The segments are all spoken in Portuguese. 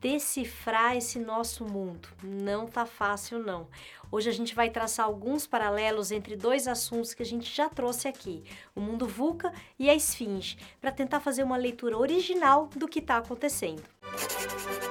decifrar esse nosso mundo. Não tá fácil não. Hoje a gente vai traçar alguns paralelos entre dois assuntos que a gente já trouxe aqui, o mundo VUCA e a esfinge, para tentar fazer uma leitura original do que está acontecendo. A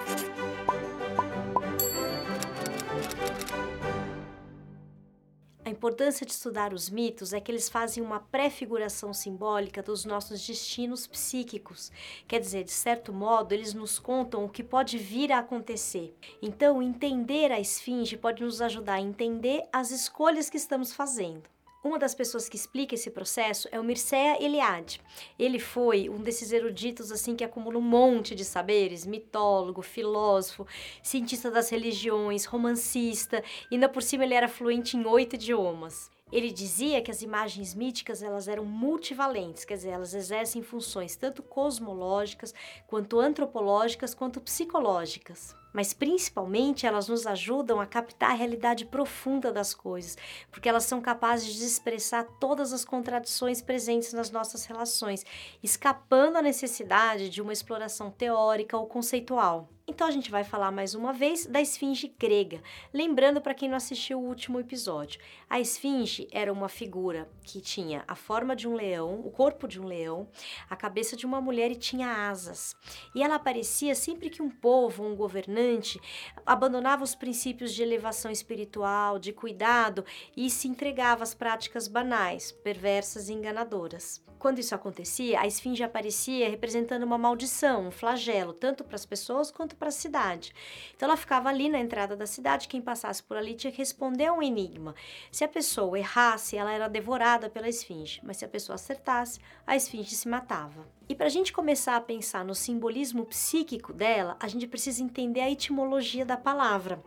importância de estudar os mitos é que eles fazem uma prefiguração simbólica dos nossos destinos psíquicos. Quer dizer, de certo modo, eles nos contam o que pode vir a acontecer. Então, entender a esfinge pode nos ajudar a entender as escolhas que estamos fazendo. Uma das pessoas que explica esse processo é o Mircea Eliade. Ele foi um desses eruditos assim que acumula um monte de saberes, mitólogo, filósofo, cientista das religiões, romancista, e ainda por cima ele era fluente em oito idiomas. Ele dizia que as imagens míticas elas eram multivalentes, quer dizer, elas exercem funções tanto cosmológicas, quanto antropológicas, quanto psicológicas mas principalmente elas nos ajudam a captar a realidade profunda das coisas, porque elas são capazes de expressar todas as contradições presentes nas nossas relações, escapando à necessidade de uma exploração teórica ou conceitual. Então a gente vai falar mais uma vez da esfinge grega. Lembrando para quem não assistiu o último episódio, a esfinge era uma figura que tinha a forma de um leão, o corpo de um leão, a cabeça de uma mulher e tinha asas. E ela aparecia sempre que um povo, um governante, abandonava os princípios de elevação espiritual, de cuidado e se entregava às práticas banais, perversas e enganadoras. Quando isso acontecia, a esfinge aparecia representando uma maldição, um flagelo, tanto para as pessoas quanto para a cidade. Então ela ficava ali na entrada da cidade, quem passasse por ali tinha que responder a um enigma. Se a pessoa errasse, ela era devorada pela esfinge, mas se a pessoa acertasse, a esfinge se matava. E para a gente começar a pensar no simbolismo psíquico dela, a gente precisa entender a etimologia da palavra.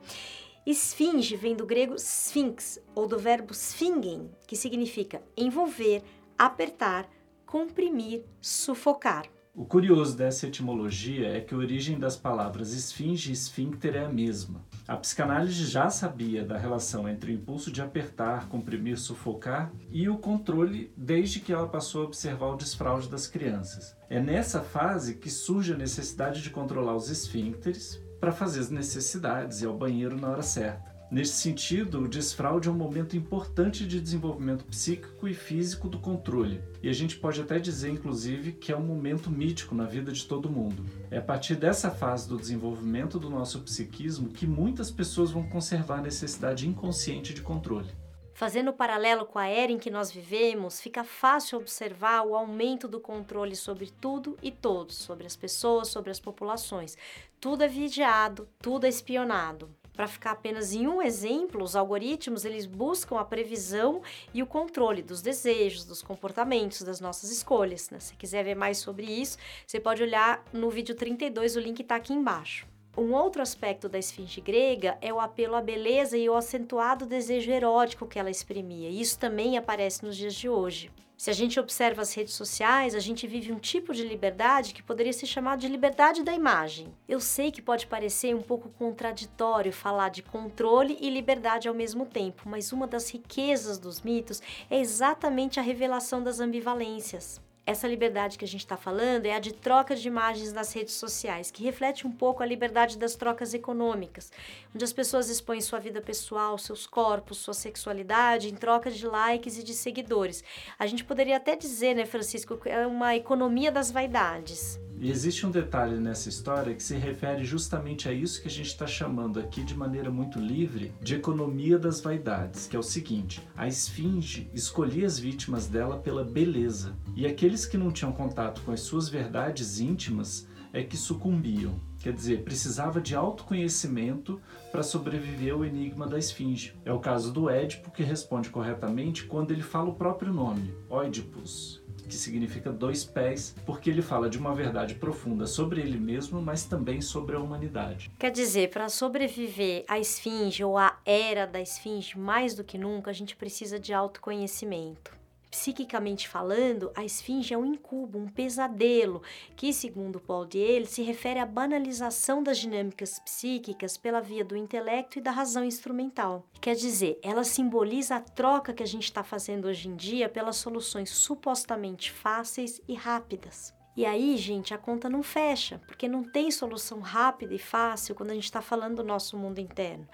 Esfinge vem do grego sphinx, ou do verbo sphingen, que significa envolver, apertar, comprimir, sufocar. O curioso dessa etimologia é que a origem das palavras esfinge e esfíncter é a mesma. A psicanálise já sabia da relação entre o impulso de apertar, comprimir, sufocar e o controle desde que ela passou a observar o desfraude das crianças. É nessa fase que surge a necessidade de controlar os esfíncteres para fazer as necessidades e ao banheiro na hora certa. Nesse sentido, o desfraude é um momento importante de desenvolvimento psíquico e físico do controle. E a gente pode até dizer, inclusive, que é um momento mítico na vida de todo mundo. É a partir dessa fase do desenvolvimento do nosso psiquismo que muitas pessoas vão conservar a necessidade inconsciente de controle. Fazendo paralelo com a era em que nós vivemos, fica fácil observar o aumento do controle sobre tudo e todos, sobre as pessoas, sobre as populações. Tudo é vigiado, tudo é espionado. Para ficar apenas em um exemplo, os algoritmos eles buscam a previsão e o controle dos desejos, dos comportamentos, das nossas escolhas. Né? Se quiser ver mais sobre isso, você pode olhar no vídeo 32, o link está aqui embaixo. Um outro aspecto da esfinge grega é o apelo à beleza e o acentuado desejo erótico que ela exprimia. Isso também aparece nos dias de hoje. Se a gente observa as redes sociais, a gente vive um tipo de liberdade que poderia ser chamado de liberdade da imagem. Eu sei que pode parecer um pouco contraditório falar de controle e liberdade ao mesmo tempo, mas uma das riquezas dos mitos é exatamente a revelação das ambivalências. Essa liberdade que a gente está falando é a de troca de imagens nas redes sociais, que reflete um pouco a liberdade das trocas econômicas, onde as pessoas expõem sua vida pessoal, seus corpos, sua sexualidade em troca de likes e de seguidores. A gente poderia até dizer, né, Francisco, que é uma economia das vaidades. E existe um detalhe nessa história que se refere justamente a isso que a gente está chamando aqui de maneira muito livre de economia das vaidades, que é o seguinte: a esfinge escolhia as vítimas dela pela beleza, e aqueles que não tinham contato com as suas verdades íntimas é que sucumbiam. Quer dizer, precisava de autoconhecimento para sobreviver ao enigma da esfinge. É o caso do Édipo, que responde corretamente quando ele fala o próprio nome, Oidipus que significa dois pés, porque ele fala de uma verdade profunda sobre ele mesmo, mas também sobre a humanidade. Quer dizer, para sobreviver à esfinge ou à era da esfinge, mais do que nunca, a gente precisa de autoconhecimento. Psiquicamente falando, a esfinge é um incubo, um pesadelo, que, segundo Paul Diel, se refere à banalização das dinâmicas psíquicas pela via do intelecto e da razão instrumental. Quer dizer, ela simboliza a troca que a gente está fazendo hoje em dia pelas soluções supostamente fáceis e rápidas. E aí, gente, a conta não fecha, porque não tem solução rápida e fácil quando a gente está falando do nosso mundo interno.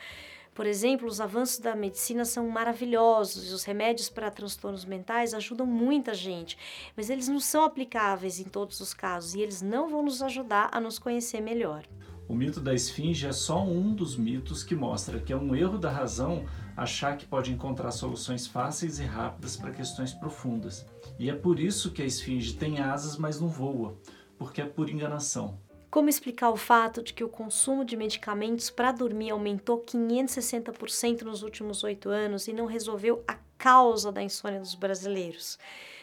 Por exemplo, os avanços da medicina são maravilhosos e os remédios para transtornos mentais ajudam muita gente, mas eles não são aplicáveis em todos os casos e eles não vão nos ajudar a nos conhecer melhor. O mito da esfinge é só um dos mitos que mostra que é um erro da razão achar que pode encontrar soluções fáceis e rápidas para questões profundas. E é por isso que a esfinge tem asas, mas não voa, porque é por enganação. Como explicar o fato de que o consumo de medicamentos para dormir aumentou 560% nos últimos oito anos e não resolveu a causa da insônia dos brasileiros?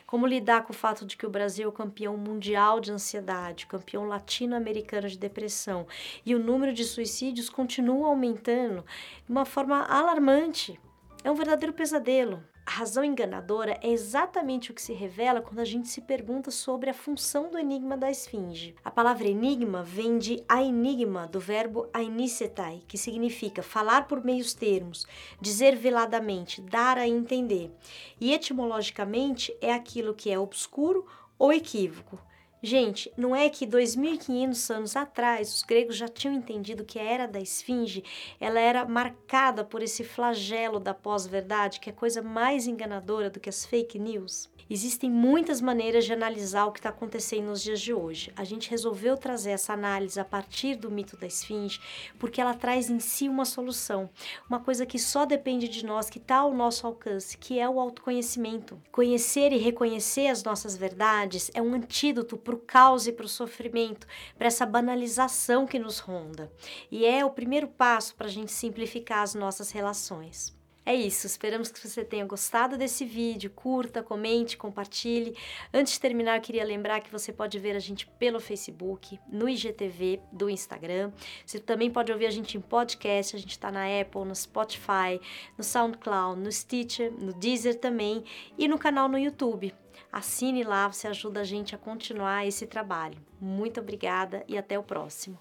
Como lidar com o fato de que o Brasil é o campeão mundial de ansiedade, campeão latino-americano de depressão e o número de suicídios continua aumentando de uma forma alarmante? É um verdadeiro pesadelo. A razão enganadora é exatamente o que se revela quando a gente se pergunta sobre a função do enigma da esfinge. A palavra enigma vem de enigma do verbo ainicetai, que significa falar por meios termos, dizer veladamente, dar a entender. E etimologicamente é aquilo que é obscuro ou equívoco. Gente, não é que 2500 anos atrás os gregos já tinham entendido que a era da esfinge, ela era marcada por esse flagelo da pós-verdade, que é coisa mais enganadora do que as fake news? Existem muitas maneiras de analisar o que está acontecendo nos dias de hoje. A gente resolveu trazer essa análise a partir do mito da esfinge, porque ela traz em si uma solução, uma coisa que só depende de nós, que está ao nosso alcance, que é o autoconhecimento. Conhecer e reconhecer as nossas verdades é um antídoto para o caos e para o sofrimento, para essa banalização que nos ronda. E é o primeiro passo para a gente simplificar as nossas relações. É isso, esperamos que você tenha gostado desse vídeo. Curta, comente, compartilhe. Antes de terminar, eu queria lembrar que você pode ver a gente pelo Facebook, no IGTV do Instagram. Você também pode ouvir a gente em podcast, a gente está na Apple, no Spotify, no SoundCloud, no Stitcher, no Deezer também e no canal no YouTube. Assine lá, você ajuda a gente a continuar esse trabalho. Muito obrigada e até o próximo.